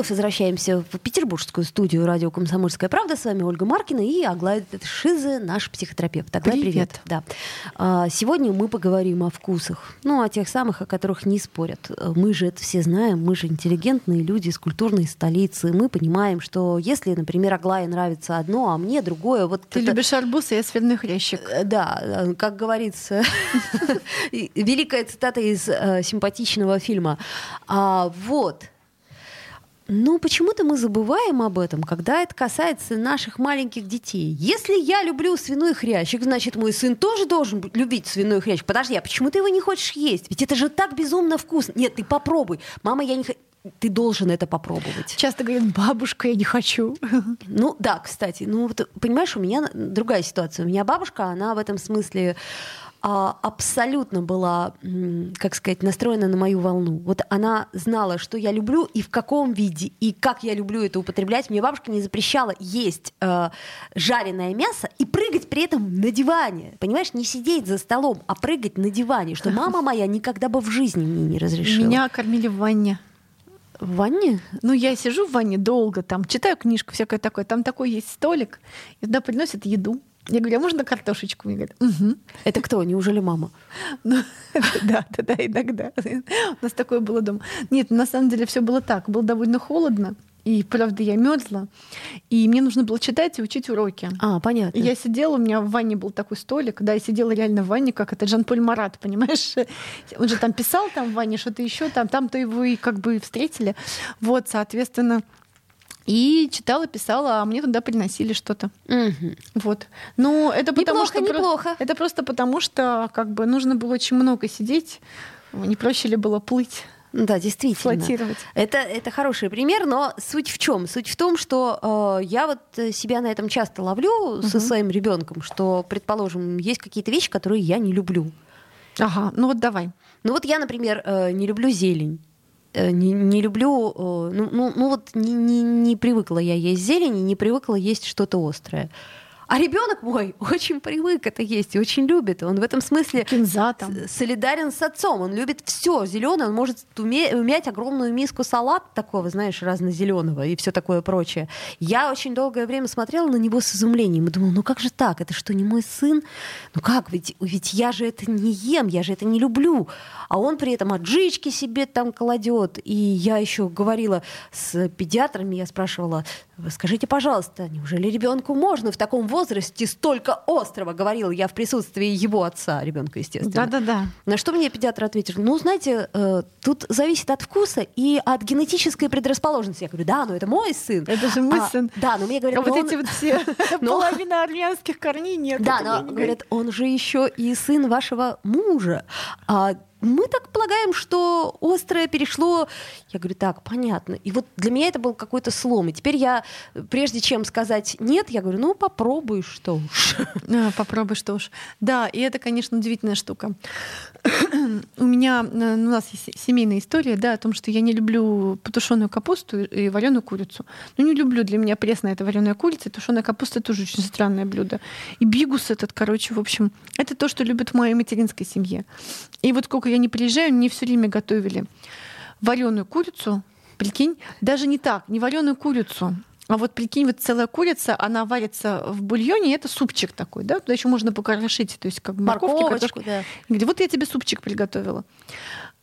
Вновь возвращаемся в петербургскую студию радио «Комсомольская правда». С вами Ольга Маркина и Аглая Шизы, наш психотерапевт. Аглая, привет. привет. Да. А, сегодня мы поговорим о вкусах. Ну, о тех самых, о которых не спорят. Мы же это все знаем, мы же интеллигентные люди из культурной столицы. Мы понимаем, что если, например, Аглае нравится одно, а мне другое... Вот Ты это... любишь арбуз, а я свиной хрящик. Э, да, э, как говорится, великая цитата из э, симпатичного фильма. А, вот, ну, почему-то мы забываем об этом, когда это касается наших маленьких детей. Если я люблю свиной хрящик, значит, мой сын тоже должен любить свиной хрящик. Подожди, а почему ты его не хочешь есть? Ведь это же так безумно вкусно. Нет, ты попробуй. Мама, я не хочу ты должен это попробовать. Часто говорят, бабушка, я не хочу. Ну да, кстати, ну вот, понимаешь, у меня другая ситуация. У меня бабушка, она в этом смысле а, абсолютно была, как сказать, настроена на мою волну. Вот она знала, что я люблю и в каком виде, и как я люблю это употреблять. Мне бабушка не запрещала есть э, жареное мясо и прыгать при этом на диване. Понимаешь, не сидеть за столом, а прыгать на диване, что мама моя никогда бы в жизни мне не разрешила. Меня кормили в ванне. В ванне? Ну, я сижу в ванне долго, там, читаю книжку, всякое такое. Там такой есть столик, и туда приносят еду. Я говорю, а можно картошечку? Мне говорят, угу. Это кто? Неужели мама? Ну, да, да, да, иногда. У нас такое было дома. Нет, на самом деле все было так. Было довольно холодно. И правда, я мерзла. И мне нужно было читать и учить уроки. А, понятно. И я сидела, у меня в ванне был такой столик, да, я сидела реально в ванне, как это Жан-Поль Марат, понимаешь? Он же там писал там в ванне что-то еще, там, там-то его и как бы встретили. Вот, соответственно, и читала, писала, а мне туда приносили что-то. Угу. Вот. Ну, это потому неплохо, что неплохо. Про... Это просто потому, что как бы нужно было очень много сидеть. Не проще ли было плыть? Да, действительно. Флотировать. Это, это хороший пример, но суть в чем? Суть в том, что э, я вот себя на этом часто ловлю угу. со своим ребенком, что, предположим, есть какие-то вещи, которые я не люблю. Ага, ну вот давай. Ну вот я, например, э, не люблю зелень. Э, не, не люблю, э, ну, ну, ну вот не, не, не привыкла я есть зелень, не привыкла есть что-то острое. А ребенок мой очень привык это есть и очень любит. Он в этом смысле Кинза там. солидарен с отцом. Он любит все зеленое. Он может уме- умять огромную миску салат такого, знаешь, разнозеленого и все такое прочее. Я очень долгое время смотрела на него с изумлением и думала, ну как же так? Это что, не мой сын? Ну как? Ведь, ведь я же это не ем, я же это не люблю. А он при этом отжички себе там кладет. И я еще говорила с педиатрами, я спрашивала, скажите, пожалуйста, неужели ребенку можно в таком возрасте столько острого, говорила я в присутствии его отца, ребенка, естественно. Да-да-да. На что мне педиатр ответил, ну, знаете, э, тут зависит от вкуса и от генетической предрасположенности. Я говорю, да, но это мой сын. Это же мой а, сын. Да, но мне говорят, а вот он... эти вот все половина армянских корней нет. Да, но, говорят, он же еще и сын вашего мужа. А мы так полагаем, что острое перешло. Я говорю, так, понятно. И вот для меня это был какой-то слом. И теперь я, прежде чем сказать нет, я говорю, ну попробуй, что уж. А, попробуй, что уж. Да, и это, конечно, удивительная штука. У меня, э, у нас есть семейная история, да, о том, что я не люблю потушенную капусту и вареную курицу. Ну, не люблю, для меня пресная это вареная курица, и тушеная капуста тоже очень странное блюдо. И бигус этот, короче, в общем, это то, что любят в моей материнской семье. И вот сколько я не приезжаю, мне все время готовили вареную курицу, прикинь, даже не так, не вареную курицу, а вот прикинь, вот целая курица, она варится в бульоне, и это супчик такой, да? Туда еще можно покрошить, то есть как морковки, картошку. Да. Говорит, вот я тебе супчик приготовила.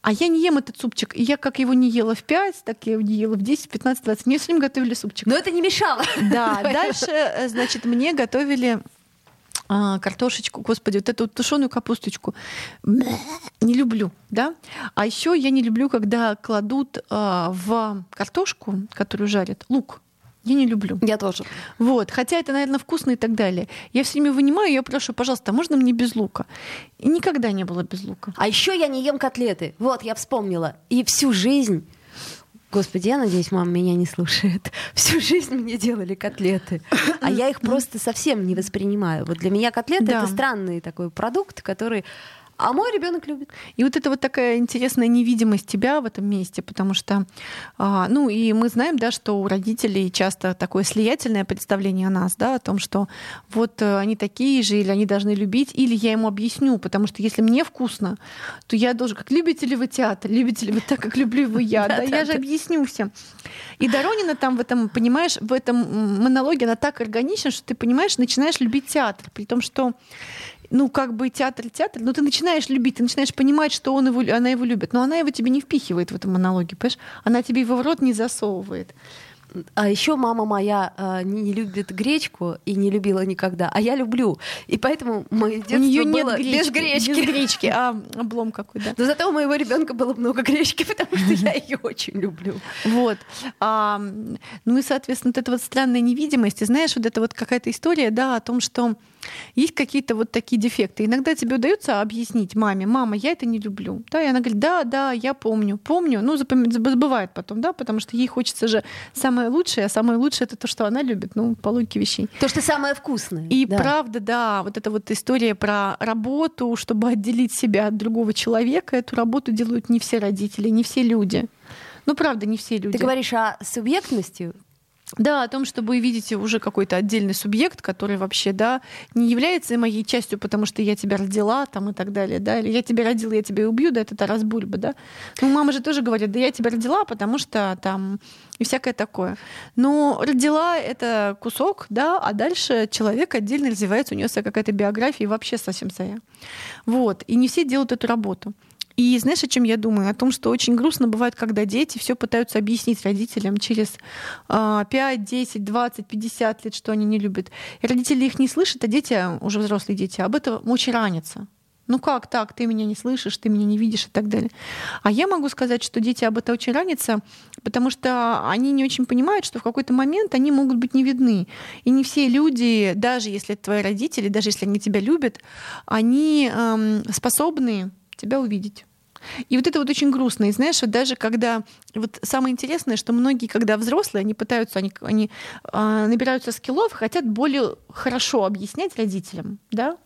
А я не ем этот супчик. И я как его не ела в 5, так я его не ела в 10, 15, 20. Мне все время готовили супчик. Но это не мешало. Да, дальше, э, значит, мне готовили а, картошечку, господи, вот эту вот тушеную капусточку. Не люблю, да. А еще я не люблю, когда кладут а, в картошку, которую жарят, лук. Я не люблю. Я тоже. Вот. Хотя это, наверное, вкусно и так далее. Я все время вынимаю, я прошу, пожалуйста, можно мне без лука? И никогда не было без лука. А еще я не ем котлеты. Вот, я вспомнила. И всю жизнь Господи, я надеюсь, мама меня не слушает. Всю жизнь мне делали котлеты, а я их просто совсем не воспринимаю. Вот для меня котлеты да. это странный такой продукт, который А мой ребенок любит. И вот это вот такая интересная невидимость тебя в этом месте, потому что, а, ну и мы знаем, да, что у родителей часто такое слиятельное представление о нас, да, о том, что вот э, они такие же, или они должны любить, или я ему объясню, потому что если мне вкусно, то я должен, как любите ли вы театр, любите ли вы так, как люблю его я, да, я же объясню всем. И Доронина там в этом, понимаешь, в этом монологе она так органична, что ты понимаешь, начинаешь любить театр, при том, что ну, как бы театр, театр, но ты начинаешь любить, ты начинаешь понимать, что он его, она его любит, но она его тебе не впихивает в этом монологе, понимаешь? Она тебе его в рот не засовывает. А еще мама моя э, не любит гречку и не любила никогда, а я люблю. И поэтому мое детство у нее было нет без гречки. Без гречки, а облом какой, да. Но зато у моего ребенка было много гречки, потому что я ее очень люблю. Вот. А, ну и, соответственно, вот эта вот странная невидимость, и знаешь, вот это вот какая-то история, да, о том, что есть какие-то вот такие дефекты. Иногда тебе удается объяснить маме, мама, я это не люблю. Да, и она говорит, да, да, я помню, помню. Ну, забывает потом, да, потому что ей хочется же самое лучшее, а самое лучшее это то, что она любит, ну, по логике вещей. То, что самое вкусное. И да. правда, да, вот эта вот история про работу, чтобы отделить себя от другого человека, эту работу делают не все родители, не все люди. Ну, правда, не все люди. Ты говоришь о субъектности да, о том, чтобы вы видите уже какой-то отдельный субъект, который вообще, да, не является моей частью, потому что я тебя родила, там и так далее, да, или я тебя родила, я тебя убью, да, это Тарас Бульба, да. Ну, мама же тоже говорит, да я тебя родила, потому что там и всякое такое. Но родила это кусок, да, а дальше человек отдельно развивается, у него какая-то биография и вообще совсем своя. Вот. И не все делают эту работу. И знаешь, о чем я думаю? О том, что очень грустно бывает, когда дети все пытаются объяснить родителям через 5, 10, 20, 50 лет, что они не любят. И родители их не слышат, а дети, уже взрослые дети, об этом очень ранятся. Ну как так, ты меня не слышишь, ты меня не видишь и так далее. А я могу сказать, что дети об этом очень ранятся, потому что они не очень понимают, что в какой-то момент они могут быть не видны. И не все люди, даже если это твои родители, даже если они тебя любят, они эм, способны тебя увидеть. И вот это вот очень грустно. И знаешь, вот даже когда... Вот самое интересное, что многие, когда взрослые, они пытаются, они, они э, набираются скиллов, хотят более хорошо объяснять родителям, да?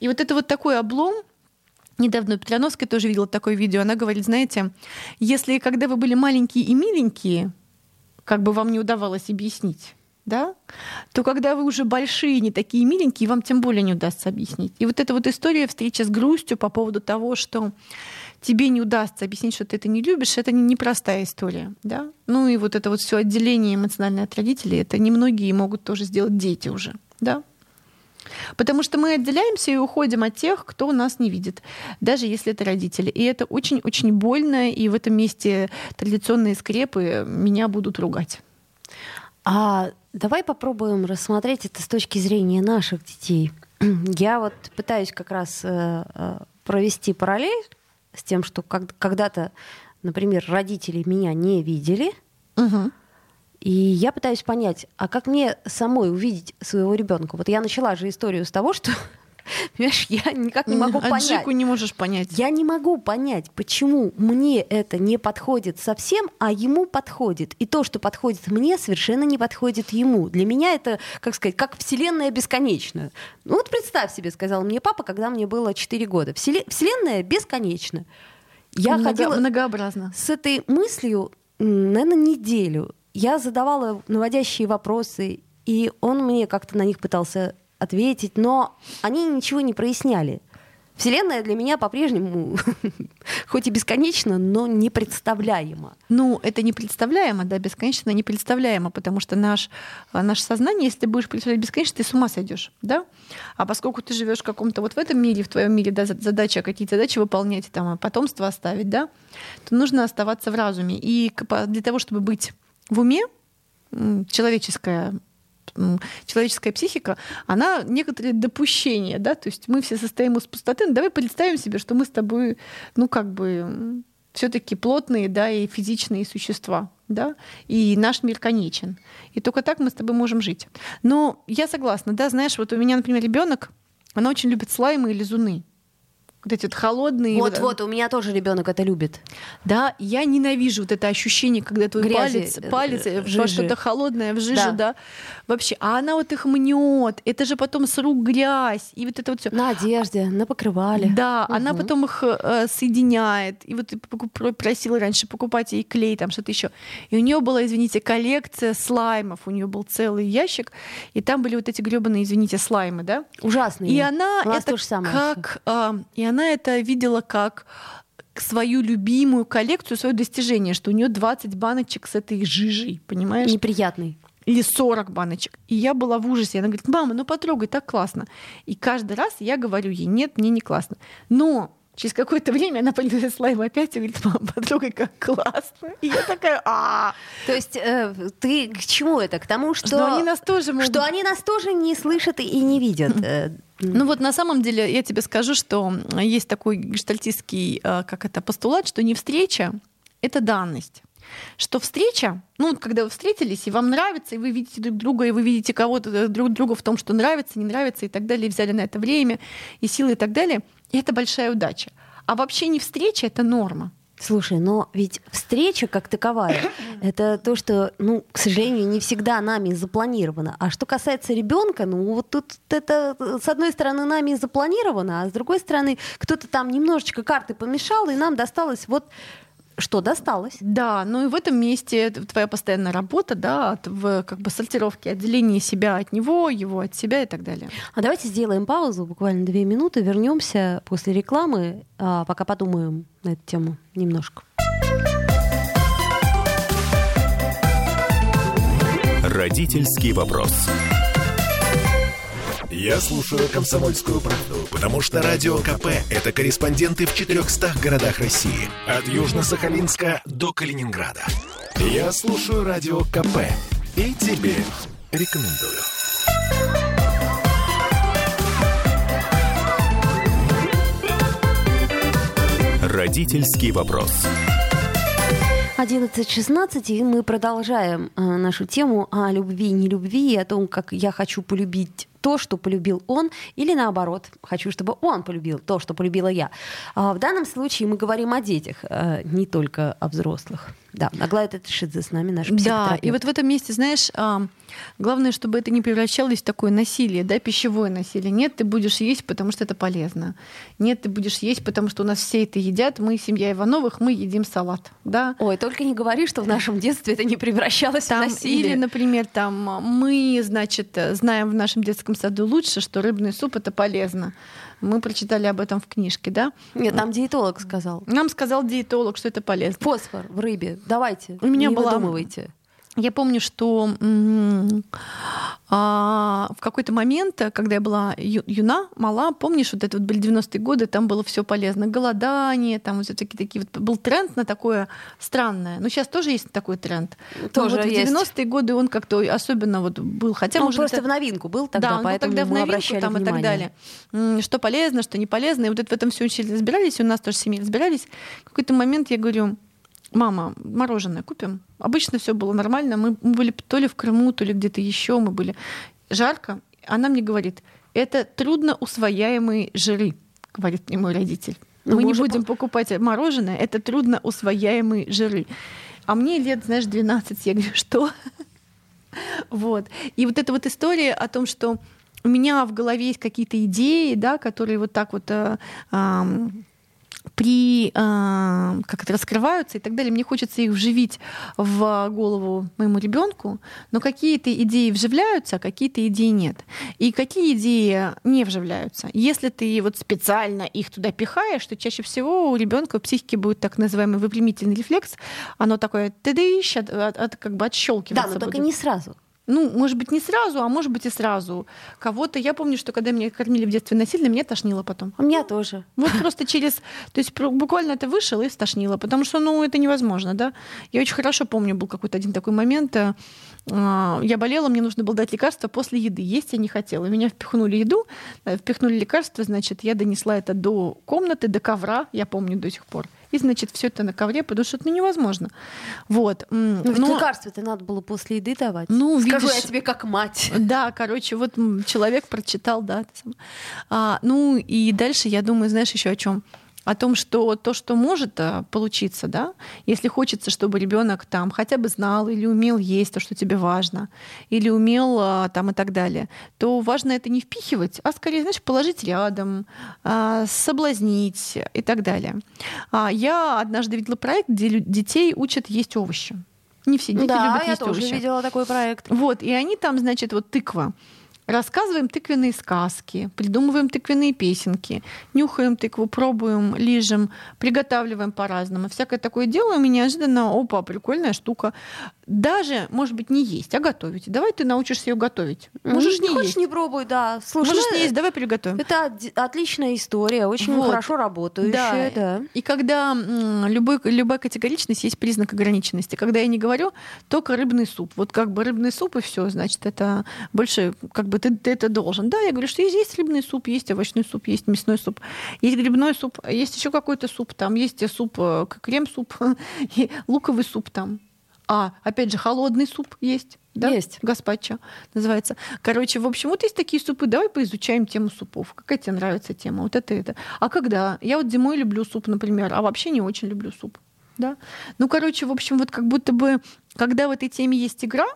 И вот это вот такой облом, Недавно Петляновская тоже видела такое видео. Она говорит, знаете, если когда вы были маленькие и миленькие, как бы вам не удавалось объяснить, да, то когда вы уже большие, не такие миленькие, вам тем более не удастся объяснить. И вот эта вот история встречи с грустью по поводу того, что тебе не удастся объяснить, что ты это не любишь, это непростая история. Да? Ну и вот это вот все отделение эмоциональное от родителей, это немногие могут тоже сделать дети уже. Да? Потому что мы отделяемся и уходим от тех, кто нас не видит, даже если это родители. И это очень-очень больно, и в этом месте традиционные скрепы меня будут ругать. А давай попробуем рассмотреть это с точки зрения наших детей. Я вот пытаюсь как раз э, э, провести параллель с тем, что когда-то, например, родители меня не видели, угу. и я пытаюсь понять, а как мне самой увидеть своего ребенка? Вот я начала же историю с того, что Понимаешь, я никак не могу понять. Аджику не можешь понять. Я не могу понять, почему мне это не подходит совсем, а ему подходит. И то, что подходит мне, совершенно не подходит ему. Для меня это, как сказать, как вселенная бесконечна. Ну вот представь себе, сказал мне папа, когда мне было 4 года. Вселенная бесконечна. Я Много, ходила многообразно. с этой мыслью, наверное, неделю. Я задавала наводящие вопросы, и он мне как-то на них пытался ответить, но они ничего не проясняли. Вселенная для меня по-прежнему, хоть и бесконечно, но непредставляема. Ну, это непредставляемо, да, бесконечно непредставляемо, потому что наш, наше сознание, если ты будешь представлять бесконечно, ты с ума сойдешь, да? А поскольку ты живешь в каком-то вот в этом мире, в твоем мире, да, задача какие-то задачи выполнять, там, потомство оставить, да, то нужно оставаться в разуме. И для того, чтобы быть в уме, человеческое человеческая психика, она некоторые допущения, да, то есть мы все состоим из пустоты, но давай представим себе, что мы с тобой, ну, как бы все-таки плотные, да, и физичные существа, да, и наш мир конечен. И только так мы с тобой можем жить. Но я согласна, да, знаешь, вот у меня, например, ребенок, она очень любит слаймы и лизуны. Вот эти вот холодные. Вот, вот, у меня тоже ребенок это любит. Да, я ненавижу вот это ощущение, когда твой Грязи, палец, э, палец э, в жижи. что-то холодное в жиже, Да. да. Вообще, а она вот их мнет, это же потом с рук грязь, и вот это вот все. На одежде, на покрывале. Да, она Мгм. потом их э, соединяет. И вот ты просила раньше покупать ей клей, там что-то еще. И у нее была, извините, коллекция слаймов. У нее был целый ящик, и там были вот эти гребаные, извините, слаймы, да? Ужасные. И она это то же самое как, а, и она это видела как свою любимую коллекцию, свое достижение, что у нее 20 баночек с этой жижей, понимаешь? Неприятный. или 40 баночек. И я была в ужасе. Она говорит, мама, ну потрогай, так классно. И каждый раз я говорю ей, нет, мне не классно. Но через какое-то время она полилась слайм опять и говорит, мама, потрогай, как классно. И я такая, а То есть э, ты к чему это? К тому, что, что они нас тоже что они нас тоже не слышат и не видят. Ну вот на самом деле я тебе скажу, что есть такой гештальтистский, э, как это, постулат, что не встреча — это данность. Что встреча, ну, когда вы встретились, и вам нравится, и вы видите друг друга, и вы видите кого-то э, друг друга в том, что нравится, не нравится и так далее, и взяли на это время, и силы и так далее, и это большая удача. А вообще не встреча — это норма. Слушай, но ведь встреча как таковая, это то, что, ну, к сожалению, не всегда нами запланировано. А что касается ребенка, ну, вот тут это, с одной стороны, нами запланировано, а с другой стороны, кто-то там немножечко карты помешал, и нам досталось вот что досталось. Да, ну и в этом месте твоя постоянная работа, да, от, в как бы сортировке, отделении себя от него, его от себя и так далее. А давайте сделаем паузу, буквально две минуты, вернемся после рекламы, а, пока подумаем на эту тему немножко. Родительский вопрос. Я слушаю «Комсомольскую правду», потому что «Радио КП» — это корреспонденты в 400 городах России. От Южно-Сахалинска до Калининграда. Я слушаю «Радио КП» и тебе рекомендую. Родительский вопрос. 11.16, и мы продолжаем э, нашу тему о любви и нелюбви, и о том, как я хочу полюбить то, что полюбил он, или наоборот, хочу, чтобы он полюбил то, что полюбила я. А в данном случае мы говорим о детях, э, не только о взрослых. Да, Аглая Татышидзе с нами, наш Да, психотерапевт. и вот в этом месте, знаешь, а, главное, чтобы это не превращалось в такое насилие, да, пищевое насилие. Нет, ты будешь есть, потому что это полезно. Нет, ты будешь есть, потому что у нас все это едят. Мы, семья Ивановых, мы едим салат, да. Ой, только не говори, что в нашем детстве это не превращалось Там, в насилие. или, например, там мы, значит, знаем в нашем детском саду лучше, что рыбный суп это полезно. Мы прочитали об этом в книжке, да. Нет, там диетолог сказал. Нам сказал диетолог, что это полезно. Фосфор в рыбе. Давайте, У меня не была- выдумывайте. Я помню, что а, в какой-то момент, когда я была юна, мала, помнишь, вот это вот были 90-е годы, там было все полезно. Голодание, там вот всякие такие вот был тренд на такое странное. Но сейчас тоже есть такой тренд. Но Тоже вот в есть. 90-е годы он как-то особенно вот был. Хотя, Он может, просто это- в новинку был тогда, да, он был поэтому тогда в новинку там и так внимание. далее. Что полезно, что не полезно. И вот это, в этом все очень разбирались, и у нас тоже в семье разбирались. В какой-то момент я говорю, мама, мороженое купим? Обычно все было нормально. Мы мы были то ли в Крыму, то ли где-то еще. Мы были жарко. Она мне говорит, это трудно усвояемые жиры, говорит мне мой родитель. Ну, мы не будем покупать мороженое, это трудно усвояемые жиры. А мне лет, знаешь, 12. Я говорю, что? Вот. И вот эта вот история о том, что у меня в голове есть какие-то идеи, да, которые вот так вот э, ам, при а, как это раскрываются и так далее. Мне хочется их вживить в голову моему ребенку, но какие-то идеи вживляются, а какие-то идеи нет. И какие идеи не вживляются? Если ты вот специально их туда пихаешь, то чаще всего у ребенка в психике будет так называемый выпрямительный рефлекс. Оно такое тыдыщ, от, от- от- как бы отщелкивается. Да, но только будет. не сразу. Ну, может быть, не сразу, а может быть и сразу. Кого-то, я помню, что когда меня кормили в детстве насильно, меня тошнило потом. У меня тоже. Вот просто через... То есть буквально это вышел и стошнило, потому что, ну, это невозможно, да. Я очень хорошо помню, был какой-то один такой момент, э, а, я болела, мне нужно было дать лекарство после еды. Есть я не хотела. Меня впихнули еду, э, впихнули лекарство, значит, я донесла это до комнаты, до ковра, я помню до сих пор. И, значит, все это на ковре, потому что это ну, невозможно. Вот. Ну, ведь Но... лекарства-то надо было после еды давать. Ну, Скажу видишь... я тебе как мать. Да, короче, вот человек прочитал, да. А, ну, и дальше я думаю, знаешь, еще о чем? О том, что то, что может э, получиться, да, если хочется, чтобы ребенок там хотя бы знал или умел есть то, что тебе важно, или умел э, там и так далее, то важно это не впихивать, а скорее, знаешь, положить рядом, э, соблазнить и так далее. А я однажды видела проект, где детей учат есть овощи. Не все дети да, любят я есть тоже овощи. видела такой проект. Вот, и они там, значит, вот тыква. Рассказываем тыквенные сказки, придумываем тыквенные песенки, нюхаем тыкву, пробуем, лижем, приготавливаем по-разному. Всякое такое делаем, и неожиданно, опа, прикольная штука. Даже, может быть, не есть, а готовить. Давай ты научишься ее готовить. Можешь не не хочешь, есть. не пробуй, да. Слушай, Можешь ну, не есть, давай приготовим. Это отличная история, очень Вот. хорошо работающая, да. И когда любой, любая категоричность есть признак ограниченности. Когда я не говорю только рыбный суп. Вот как бы рыбный суп и все, значит, это больше как бы ты, ты это должен. Да, я говорю, что есть, есть рыбный суп, есть овощной суп, есть мясной суп, есть грибной суп, есть еще какой-то суп, там есть суп, э, крем-суп, луковый суп там. А, опять же, холодный суп есть. Да? Есть. Гаспачо называется. Короче, в общем, вот есть такие супы. Давай поизучаем тему супов. Какая тебе нравится тема? Вот это это. А когда? Я вот зимой люблю суп, например, а вообще не очень люблю суп. Да? Ну, короче, в общем, вот как будто бы, когда в этой теме есть игра,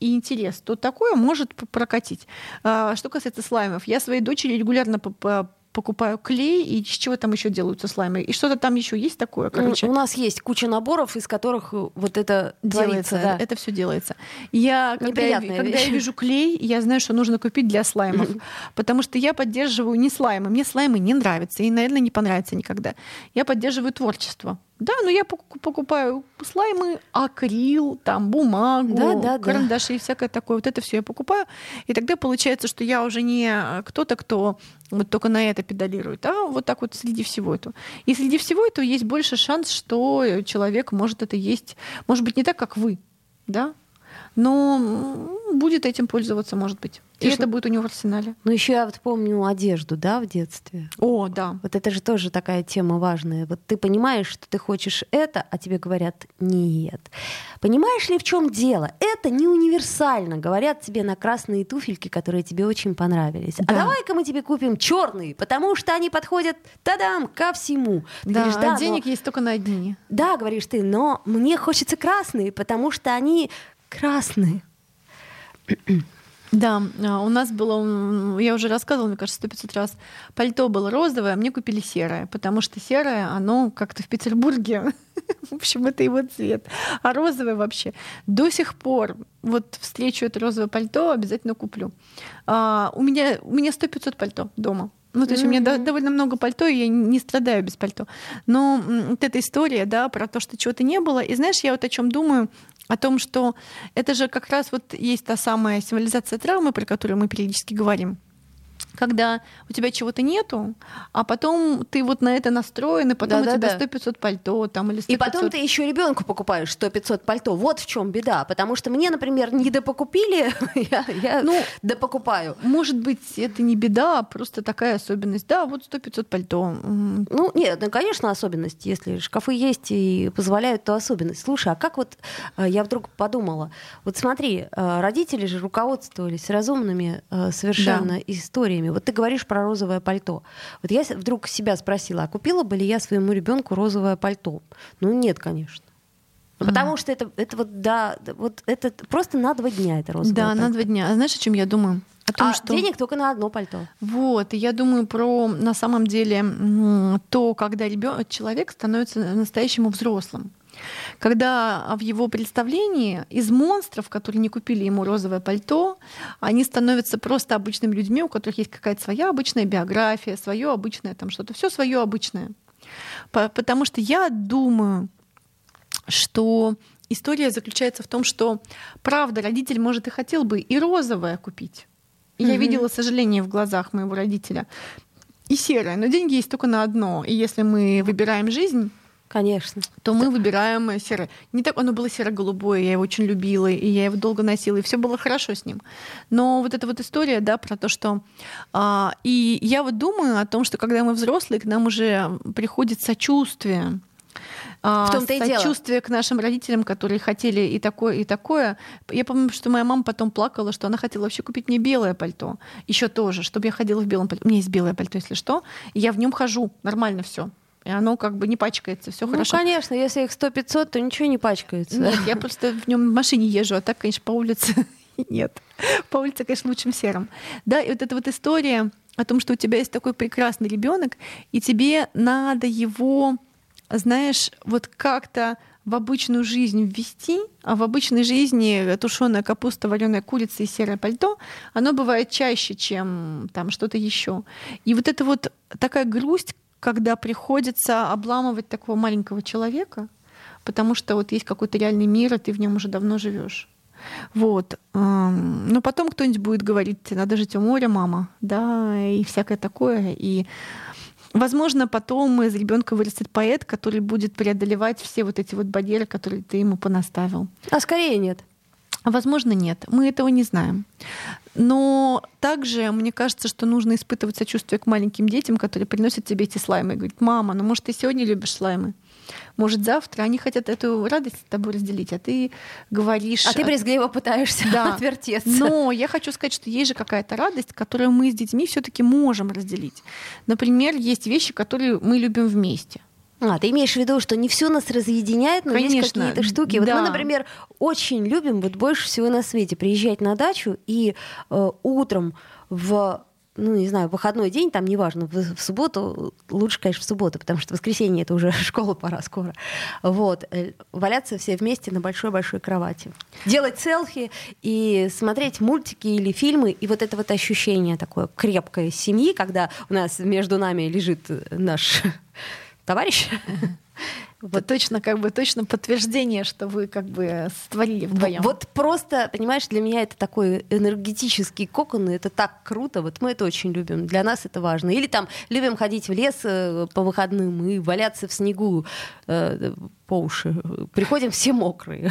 и интерес, то такое может прокатить. А, Что касается слаймов, я своей дочери регулярно п- покупаю клей, и из чего там еще делаются слаймы. И что-то там еще есть такое, короче. У нас есть куча наборов, из которых э, вот это делается, творится, да. это все делается. Я, когда, я, Неприятная когда я вещь. вижу клей, я знаю, что нужно купить для слаймов, потому что я поддерживаю не слаймы, мне слаймы не нравятся и, наверное, не понравятся никогда. Я поддерживаю творчество. Да, но я пок- покупаю слаймы, акрил, там бумагу, Да, да, да. карандаши и всякое такое. Вот это все я покупаю, и тогда получается, что я уже не кто-то, кто вот только на это педалирует, а вот так вот среди всего этого. И среди всего этого есть больше шанс, что человек может это есть, может быть, не так, как вы, да, но будет этим пользоваться, может быть. И Слушай, это будет у него в арсенале. Ну еще я вот помню одежду, да, в детстве. О, да. Вот это же тоже такая тема важная. Вот ты понимаешь, что ты хочешь это, а тебе говорят нет. Понимаешь ли, в чем дело? Это не универсально. Говорят тебе на красные туфельки, которые тебе очень понравились. А Да. давай-ка мы тебе купим черные, потому что они подходят, тадам, ко всему. Ты Да, говоришь, а но- денег есть только на одни. Да, говоришь ты, но мне хочется красные, потому что они красные. Да, а, у нас было, я уже рассказывала, мне кажется, сто 500 раз, пальто было розовое, а мне купили серое, потому что серое, оно как-то в Петербурге, в общем, это его цвет. А розовое вообще до сих пор, вот встречу это розовое пальто, обязательно куплю. А, у меня, у меня 100-500 пальто дома. Ну, то есть у меня до- довольно много пальто, и я не страдаю без пальто. Но вот эта история, да, про то, что чего-то не было. И знаешь, я вот о чем думаю, о том, что это же как раз вот есть та самая символизация травмы, про которую мы периодически говорим. Когда у тебя чего-то нету, а потом ты вот на это настроен, и потом у Да-да-да. тебя 100-500 пальто там, или 100 И потом ты еще ребенку покупаешь 100-500 пальто. Вот в чем беда. Потому что мне, например, не допокупили, я, я Ну, допокупаю. Может быть, это не беда, а просто такая особенность. Да, вот 100-500 пальто. Ну, нет, ну, конечно, особенность. Если шкафы есть и позволяют, то особенность. Слушай, а как вот э, я вдруг подумала, вот смотри, э, родители же руководствовались разумными э, совершенно историями. Вот ты говоришь про розовое пальто. Вот я вдруг себя спросила, а купила бы ли я своему ребенку розовое пальто? Ну, нет, конечно. Ну, Потому что это, это вот, да, вот это просто на два дня это розовое Да, пальто. на два дня. А знаешь, о чем я думаю? О том, а что... денег только на одно пальто. Вот, и я думаю про на самом деле то, когда ребё- человек становится настоящим взрослым. Когда в его представлении из монстров, которые не купили ему розовое пальто, они становятся просто обычными людьми, у которых есть какая-то своя обычная биография, свое обычное там что-то, все свое обычное. По- Потому что я думаю, что история заключается в том, что правда родитель может и хотел бы и розовое купить. И я Мгм. видела сожаление в глазах моего родителя. И серое, но деньги есть только на одно. И если мы выбираем жизнь, Конечно. то мы выбираем серое. Не так, оно было серо-голубое, я его очень любила, и я его долго носила, и все было хорошо с ним. Но вот эта вот история, да, про то, что... а, и я вот думаю о том, что когда мы взрослые, к нам уже приходит сочувствие. а, В том-то и дело. сочувствие к нашим родителям, которые хотели и такое, и такое. Я помню, что моя мама потом плакала, что она хотела вообще купить мне белое пальто. Еще тоже, чтобы я ходила в белом пальто. У меня есть белое пальто, если что. И я в нем хожу. Нормально все. И оно как бы не пачкается, все Ну, хорошо. конечно, если их 100-500, то ничего не пачкается. Нет, я просто в нем в машине езжу, а так, конечно, по улице нет. По улице, конечно, лучшим серым. Да, и вот эта вот история о том, что у тебя есть такой прекрасный ребенок, и тебе надо его, знаешь, вот как-то в обычную жизнь ввести, а в обычной жизни тушеная капуста, вареная курица и серое пальто, оно бывает чаще, чем там что-то еще. И вот это вот такая грусть, когда приходится обламывать такого маленького человека, потому что вот есть какой-то реальный мир, и ты в нем уже давно живешь. Вот. эм, Но потом кто-нибудь будет говорить, надо жить у моря, мама, да, и всякое такое. И Возможно, потом из ребенка вырастет поэт, который будет преодолевать все вот эти вот барьеры, которые ты ему понаставил. А скорее нет. Возможно, нет. Мы этого не знаем. Но также мне кажется, что нужно испытывать сочувствие к маленьким детям, которые приносят тебе эти слаймы. И говорят, мама, ну может, ты сегодня любишь слаймы? Может, завтра они хотят эту радость с тобой разделить, а ты говоришь... А ты брезгливо пытаешься Да. отвертеться. Но я хочу сказать, что есть же какая-то радость, которую мы с детьми все-таки можем разделить. Например, есть вещи, которые мы любим вместе. А, ты имеешь в виду, что не все нас разъединяет, но есть Конечно, какие-то штуки. Вот да. мы, например, очень любим, вот больше всего на свете, приезжать на дачу и э, утром в ну, не знаю, выходной день, там неважно, в, в субботу, лучше, конечно, в субботу, потому что в воскресенье это уже школа пора скоро. Вот, э, валяться все вместе на большой-большой кровати. Делать селфи и смотреть мультики или фильмы, и вот это вот ощущение такое крепкой семьи, когда у нас между нами лежит наш товарищ. Вот точно, как бы точно подтверждение, что вы как бы створили вдвоем. Вот просто, понимаешь, для меня это такой энергетический кокон, и это так круто. Вот мы это очень любим. Для нас это важно. Или там любим ходить в лес э, по выходным и валяться в снегу э, по уши. Приходим все мокрые.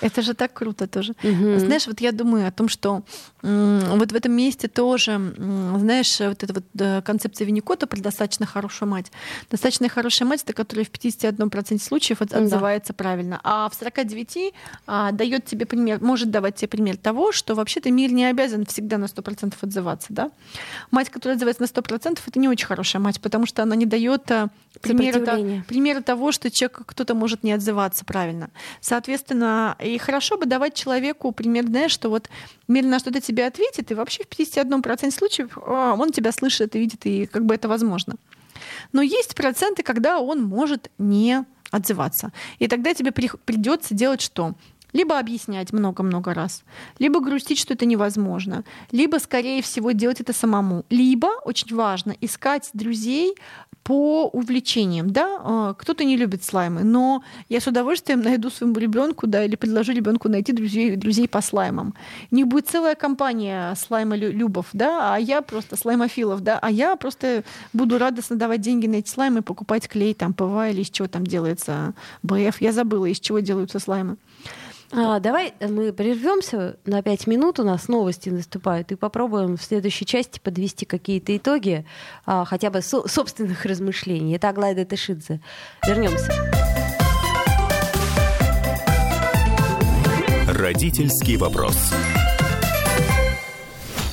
Это же так круто тоже. Мгм. Знаешь, вот я думаю о том, что вот в этом месте тоже, знаешь, вот эта вот э, концепция Винникота про достаточно хорошую мать. Достаточно хорошая мать, это которая в 51% случаев от- Да. отзывается правильно. А в 49 а, дает тебе пример, может давать тебе пример того, что вообще-то мир не обязан всегда на 100% отзываться. Да? Мать, которая отзывается на 100%, это не очень хорошая мать, потому что она не дает а, примера, примера того, что человек кто-то может не отзываться правильно. Соответственно, и хорошо бы давать человеку пример, знаешь, что вот на что-то тебе ответит, и вообще в 51% случаев а, он тебя слышит и видит, и как бы это возможно. Но есть проценты, когда он может не отзываться. И тогда тебе при- придется делать что? Либо объяснять много-много раз, либо грустить, что это невозможно, либо, скорее всего, делать это самому, либо, очень важно, искать друзей по увлечениям. Да? А, Кто-то не любит слаймы, но я с удовольствием найду своему ребенку, да, или предложу ребенку найти друзей, друзей по слаймам. У них будет целая компания слаймолюбов, да, а я просто слаймофилов, да, а я просто буду радостно давать деньги на эти слаймы, покупать клей, там, ПВА или из чего там делается БФ. Я забыла, из чего делаются слаймы. А, давай мы прервемся на пять минут, у нас новости наступают, и попробуем в следующей части подвести какие-то итоги, а, хотя бы со- собственных размышлений. Это Аглая Датешидзе. Вернемся. Родительский вопрос.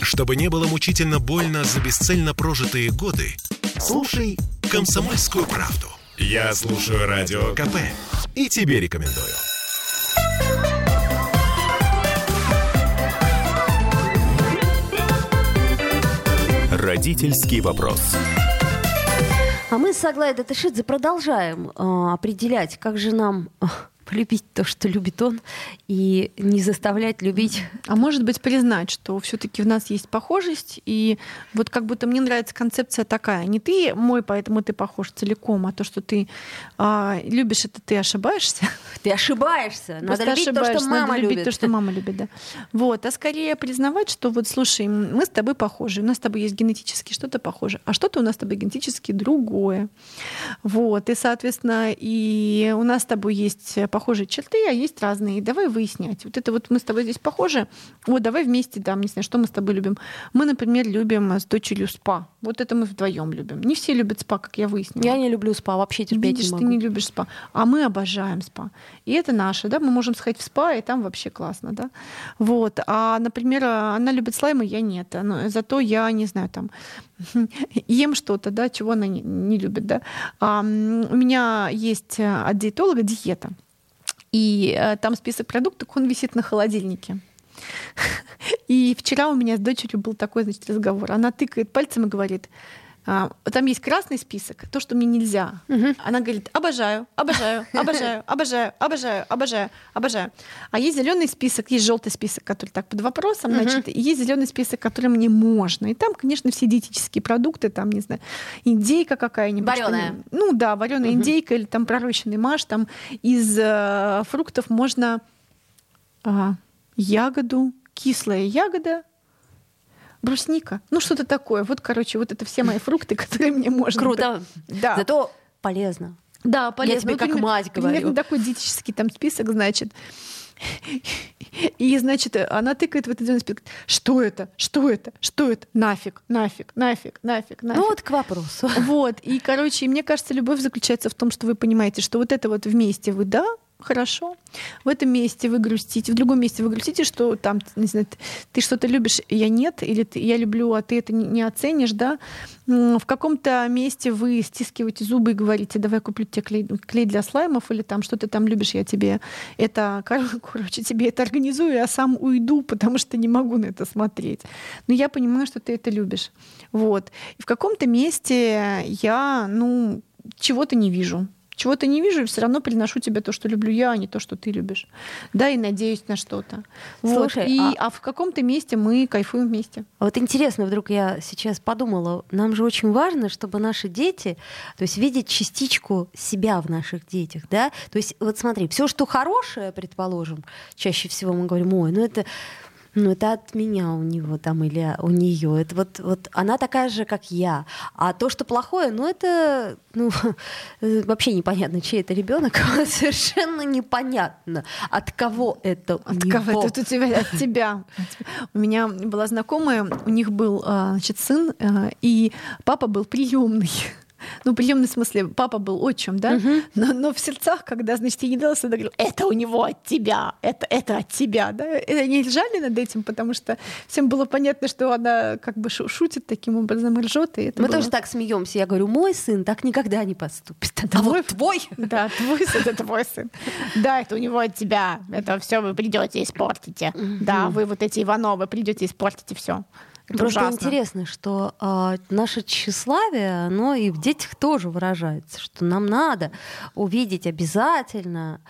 Чтобы не было мучительно больно за бесцельно прожитые годы, слушай «Комсомольскую правду». Я слушаю Радио КП и тебе рекомендую. Родительский вопрос. А мы с Аглайдой Тышидзе продолжаем а, определять, как же нам полюбить то, что любит он, и не заставлять любить. А может быть признать, что все-таки в нас есть похожесть, и вот как будто мне нравится концепция такая: не ты мой, поэтому ты похож целиком, а то, что ты а, любишь, это ты ошибаешься. Ты ошибаешься. Надо Просто любить то, ошибаешься, что надо мама любить любит. то, что мама любит, да. Вот, а скорее признавать, что вот, слушай, мы с тобой похожи, у нас с тобой есть генетически что-то похоже, а что-то у нас с тобой генетически другое. Вот, и, соответственно, и у нас с тобой есть похожие похожие черты, а есть разные. Давай выяснять. Вот это вот мы с тобой здесь похожи. Вот давай вместе, там, не знаю, что мы с тобой любим. Мы, например, любим с дочерью спа. Вот это мы вдвоем любим. Не все любят спа, как я выяснила. Я не люблю спа, вообще терпеть Видишь, не ты могу. не любишь спа. А мы обожаем спа. И это наше, да, мы можем сходить в спа, и там вообще классно, да. Вот. А, например, она любит слаймы, я нет. Но зато я, не знаю, там, ем что-то, да, чего она не, не любит, да. А, у меня есть э, от диетолога диета. И э, там список продуктов, он висит на холодильнике. И вчера у меня с дочерью был такой, значит, разговор. Она тыкает пальцем и говорит, там есть красный список, то, что мне нельзя. Она говорит, обожаю, обожаю, обожаю, обожаю, обожаю, обожаю, обожаю. А есть зеленый список, есть желтый список, который так под вопросом, значит, и есть зеленый список, который мне можно. И там, конечно, все диетические продукты, там, не знаю, индейка какая-нибудь. Что-нибудь. Ну да, вареная индейка или там пророщенный маш, там из э, фруктов можно а, ягоду, кислая ягода, брусника. Ну, что-то такое. Вот, короче, вот это все мои фрукты, которые мне можно. Круто. Да. Зато полезно. Да, полезно. тебе Вот как мать примерно говорю. такой диетический там список, значит. И, значит, она тыкает в этот зеленый список. Что это? Что это? Что это? Нафиг, нафиг, нафиг, нафиг, нафиг. Ну вот к вопросу. Вот. И, короче, мне кажется, любовь заключается в том, что вы понимаете, что вот это вот вместе вы да, хорошо. В этом месте вы грустите, в другом месте вы грустите, что там, не знаю, ты, что-то любишь, я нет, или ты, я люблю, а ты это не, оценишь, да. В каком-то месте вы стискиваете зубы и говорите, давай я куплю тебе клей, клей для слаймов, или там что ты там любишь, я тебе это, кор- короче, тебе это организую, я сам уйду, потому что не могу на это смотреть. Но я понимаю, что ты это любишь. Вот. И в каком-то месте я, ну, чего-то не вижу. Чего-то не вижу, и все равно приношу тебе то, что люблю я, а не то, что ты любишь. Да, и надеюсь на что-то. Вот. Слушай, и, а- а... в каком-то месте мы кайфуем вместе. А Вот интересно, вдруг я сейчас подумала, нам же очень важно, чтобы наши дети, то есть видеть частичку себя в наших детях, да? То есть вот смотри, все, что хорошее, предположим, чаще всего мы говорим, ой, ну это ну, это от меня у него там или у нее. Это вот, вот она такая же, как я. А то, что плохое, ну, это ну, э, вообще непонятно, чей это ребенок. Совершенно непонятно, от кого это у От него. кого? Это у тебя, от тебя. У меня была знакомая, у них был а, значит, сын, а, и папа был приемный. Ну, приемный в смысле, папа был отчим, да? Но, но в сердцах, когда, значит, я не дала сюда, говорил, это у него от тебя, это, это от тебя, да? И они ржали над этим, потому что всем было понятно, что она как бы шу- шутит таким образом и ржет. И это Мы было- тоже так смеемся. Я говорю, мой сын так никогда не поступит. А Твой- вот твой. Да, твой сын, это твой сын. Да, это у него от тебя. Это все вы придете испортите. Да, вы вот эти Ивановы придете испортите все. Просто интересно, что а, наше тщеславие, оно и в детях тоже выражается, что нам надо увидеть обязательно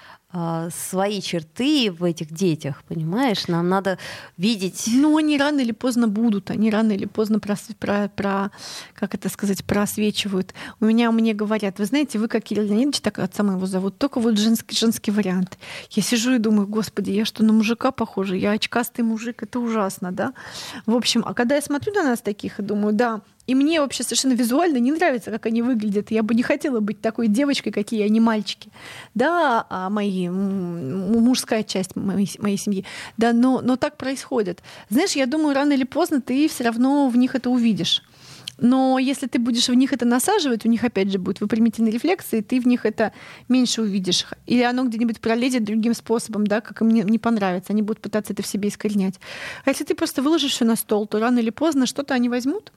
свои черты в этих детях, понимаешь? Нам надо видеть... Ну, они рано или поздно будут, они рано или поздно про, про, про- как это сказать, просвечивают. У меня мне говорят, вы знаете, вы как Кирилл Леонидович, так отца моего зовут, только вот женский, женский вариант. Я сижу и думаю, господи, я что, на мужика похожа? Я очкастый мужик, это ужасно, да? В общем, а когда я смотрю на нас таких и думаю, да, и мне вообще совершенно визуально не нравится, как они выглядят. Я бы не хотела быть такой девочкой, какие они мальчики. Да, а мои, мужская часть моей, моей семьи. Да, но, но так происходит. Знаешь, я думаю, рано или поздно ты все равно в них это увидишь. Но если ты будешь в них это насаживать, у них опять же будет выпрямительные рефлексы, и ты в них это меньше увидишь. Или оно где-нибудь пролезет другим способом, да, как им не, не понравится. Они будут пытаться это в себе искоренять. А если ты просто выложишь все на стол, то рано или поздно что-то они возьмут.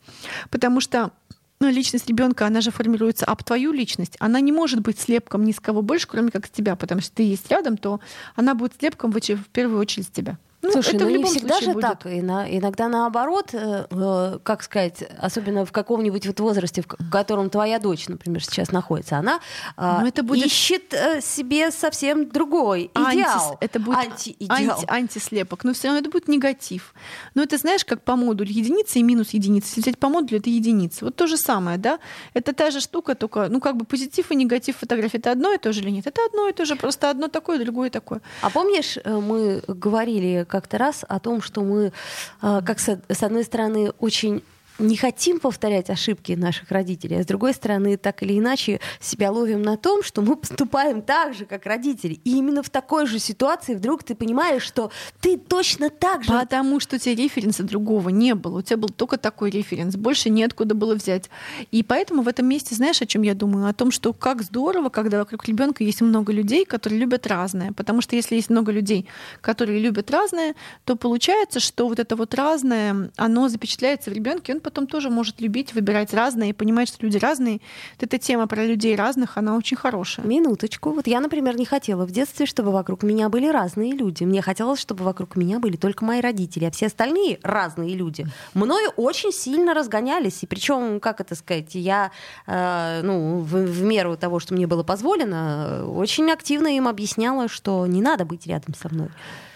Потому что ну, личность ребенка, она же формируется об твою личность. Она не может быть слепком ни с кого больше, кроме как с тебя, потому что ты есть рядом, то она будет слепком в первую очередь с тебя. Слушай, это ну не всегда же будет. так. Иногда наоборот, э, э, как сказать, особенно в каком-нибудь вот возрасте, в ко- в котором твоя дочь, например, сейчас находится, она э, Ну, это будет- ищет э, себе совсем другой Антис- идеал. это будет Антиидеал. анти- антислепок. Но все равно это будет негатив. Но это знаешь, как по модулю единица и минус единица. Если взять по модулю, это единица. Вот то же самое, да? Это та же штука, только, ну, как бы позитив и негатив фотографии это одно и то же или нет? Это одно и то же, просто одно такое, другое такое. А помнишь, э, мы говорили как-то раз о том, что мы, э, как с одной стороны, очень не хотим повторять ошибки наших родителей, а с другой стороны, так или иначе, себя ловим на том, что мы поступаем так же, как родители. И именно в такой же ситуации вдруг ты понимаешь, что ты точно так же... Потому что у тебя референса другого не было. У тебя был только такой референс. Больше неоткуда было взять. И поэтому в этом месте, знаешь, о чем я думаю? О том, что как здорово, когда вокруг ребенка есть много людей, которые любят разное. Потому что если есть много людей, которые любят разное, то получается, что вот это вот разное, оно запечатляется в ребенке, он потом тоже может любить, выбирать разные и понимать, что люди разные. Вот эта тема про людей разных, она очень хорошая. Минуточку. Вот я, например, не хотела в детстве, чтобы вокруг меня были разные люди. Мне хотелось, чтобы вокруг меня были только мои родители, а все остальные разные люди мною очень сильно разгонялись. И причем, как это сказать, я, э, ну, в, в меру того, что мне было позволено, очень активно им объясняла, что не надо быть рядом со мной.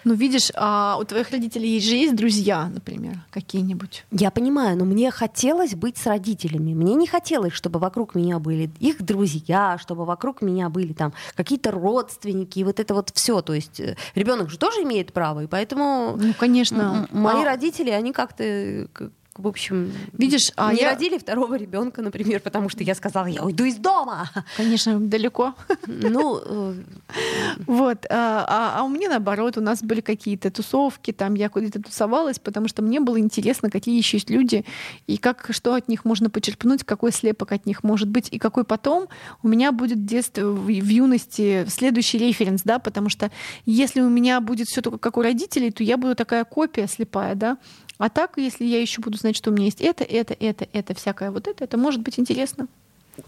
Ну, видишь, а у твоих родителей же есть друзья, например, какие-нибудь? Я понимаю, но мне хотелось быть с родителями. Мне не хотелось, чтобы вокруг меня были их друзья, чтобы вокруг меня были там какие-то родственники, и вот это вот все. То есть э, ребенок же тоже имеет право, и поэтому ну, конечно. мои а... родители, они как-то в общем, видишь, а не я... родили второго ребенка, например, потому что я сказала, я уйду из дома. Конечно, далеко. Ну, вот. А, а, а у меня наоборот, у нас были какие-то тусовки, там я куда-то тусовалась, потому что мне было интересно, какие еще есть люди и как что от них можно почерпнуть, какой слепок от них может быть и какой потом у меня будет детство в юности следующий референс, да, потому что если у меня будет все только как у родителей, то я буду такая копия слепая, да, а так, если я еще буду знать, что у меня есть это, это, это, это, всякое вот это, это может быть интересно.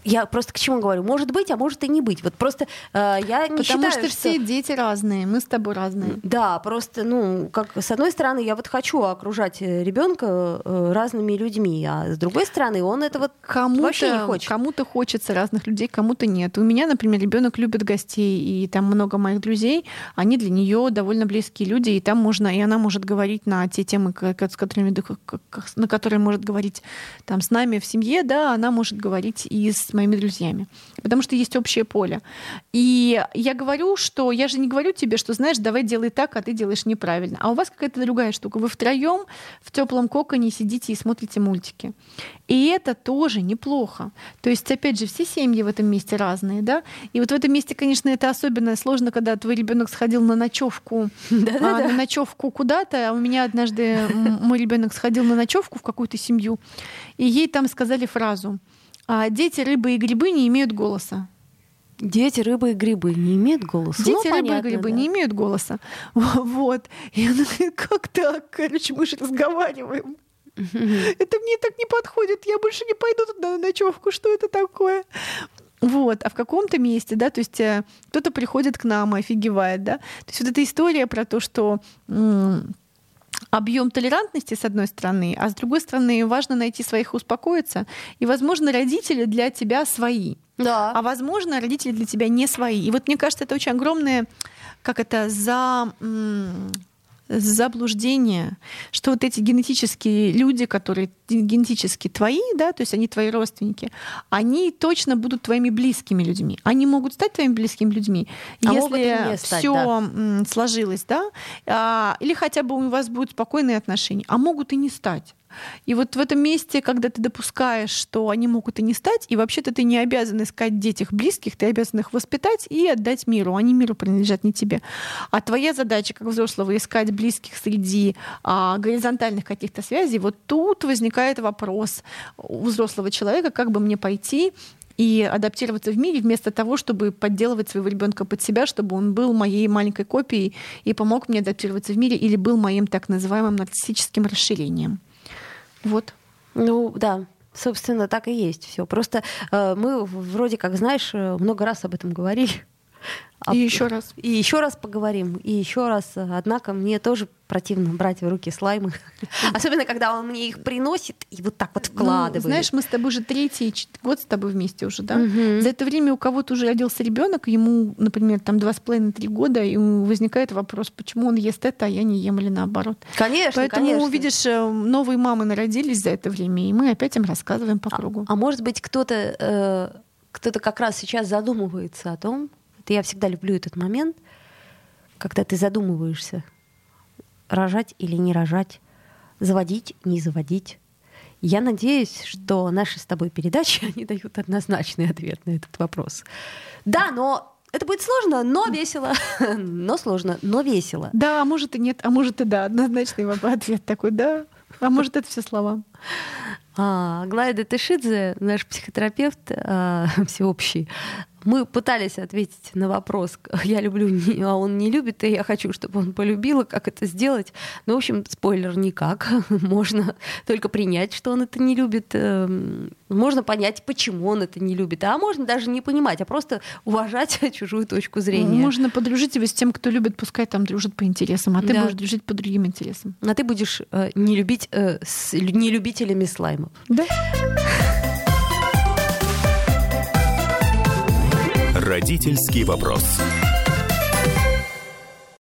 Я просто к чему говорю? Может быть, а может и не быть. Вот просто э, я не Потому считаю, что, что все дети разные, мы с тобой разные. Да, просто, ну, как с одной стороны, я вот хочу окружать э, ребенка э, разными людьми, а с другой стороны, он этого кому вообще не хочет. Кому-то хочется разных людей, кому-то нет. У меня, например, ребенок любит гостей, и там много моих друзей, они для нее довольно близкие люди, и там можно, и она может говорить на те темы, с которыми, на которые может говорить там с нами в семье, да, она может говорить и с моими друзьями, потому что есть общее поле. И я говорю, что я же не говорю тебе, что знаешь, давай делай так, а ты делаешь неправильно. А у вас какая-то другая штука. Вы втроем в теплом коконе сидите и смотрите мультики. И это тоже неплохо. То есть, опять же, все семьи в этом месте разные, да? И вот в этом месте, конечно, это особенно сложно, когда твой ребенок сходил на ночевку, а, на ночевку куда-то. А у меня однажды мой ребенок сходил на ночевку в какую-то семью, и ей там сказали фразу: а дети, рыбы и грибы не имеют голоса. Дети, рыбы и грибы не имеют голоса. Дети, ну, рыбы понятно, и грибы да. не имеют голоса. Вот. И она говорит, как так? Короче, мы же разговариваем. Это мне так не подходит. Я больше не пойду туда на ночевку. Что это такое? Вот, а в каком-то месте, да, то есть э, кто-то приходит к нам и офигевает, да. То есть вот эта история про то, что объем толерантности, с одной стороны, а с другой стороны, важно найти своих успокоиться. И, возможно, родители для тебя свои. Да. А возможно, родители для тебя не свои. И вот мне кажется, это очень огромное, как это, за заблуждение, что вот эти генетические люди, которые генетически твои, да, то есть они твои родственники, они точно будут твоими близкими людьми. Они могут стать твоими близкими людьми, а если все да. сложилось, да, а, или хотя бы у вас будут спокойные отношения, а могут и не стать. И вот в этом месте, когда ты допускаешь, что они могут и не стать, и вообще-то ты не обязан искать детях близких, ты обязан их воспитать и отдать миру. Они миру принадлежат не тебе. А твоя задача как взрослого искать близких среди а, горизонтальных каких-то связей, вот тут возникает вопрос у взрослого человека, как бы мне пойти и адаптироваться в мире вместо того, чтобы подделывать своего ребенка под себя, чтобы он был моей маленькой копией и помог мне адаптироваться в мире или был моим так называемым нарциссическим расширением. Вот. Ну, да, собственно, так и есть все. Просто э, мы вроде как, знаешь, э, много раз об этом говорили. И еще раз. И еще раз поговорим. И еще раз. Однако мне тоже противно брать в руки слаймы. Особенно, когда он мне их приносит и вот так вот ну, вкладывает. Ну, знаешь, мы с тобой уже третий год с тобой вместе уже, да? Угу. За это время у кого-то уже родился ребенок, ему, например, там два с половиной-три года, и возникает вопрос, почему он ест это, а я не ем или наоборот. Конечно, Поэтому, конечно. видишь, э, новые мамы народились за это время, и мы опять им рассказываем по а, кругу. А, а может быть, кто-то э, кто-то как раз сейчас задумывается о том, это я всегда люблю этот момент, когда ты задумываешься, рожать или не рожать, заводить, не заводить. Я надеюсь, что наши с тобой передачи, они дают однозначный ответ на этот вопрос. Да, но это будет сложно, но весело. Но сложно, но весело. Да, а может и нет, а может и да. Однозначный ответ такой, да. А может это все слова. А, Глайда Тышидзе, наш психотерапевт а, всеобщий, мы пытались ответить на вопрос, я люблю, а он не любит, и я хочу, чтобы он полюбил, как это сделать. Ну, в общем, спойлер, никак. Можно только принять, что он это не любит. Эм, можно понять, почему он это не любит. А можно даже не понимать, а просто уважать чужую точку зрения. Можно подружить его с тем, кто любит, пускай там дружит по интересам, а ты да. будешь дружить по другим интересам. А ты будешь э, не любить э, с нелюбителями слаймов. Да. Родительский вопрос.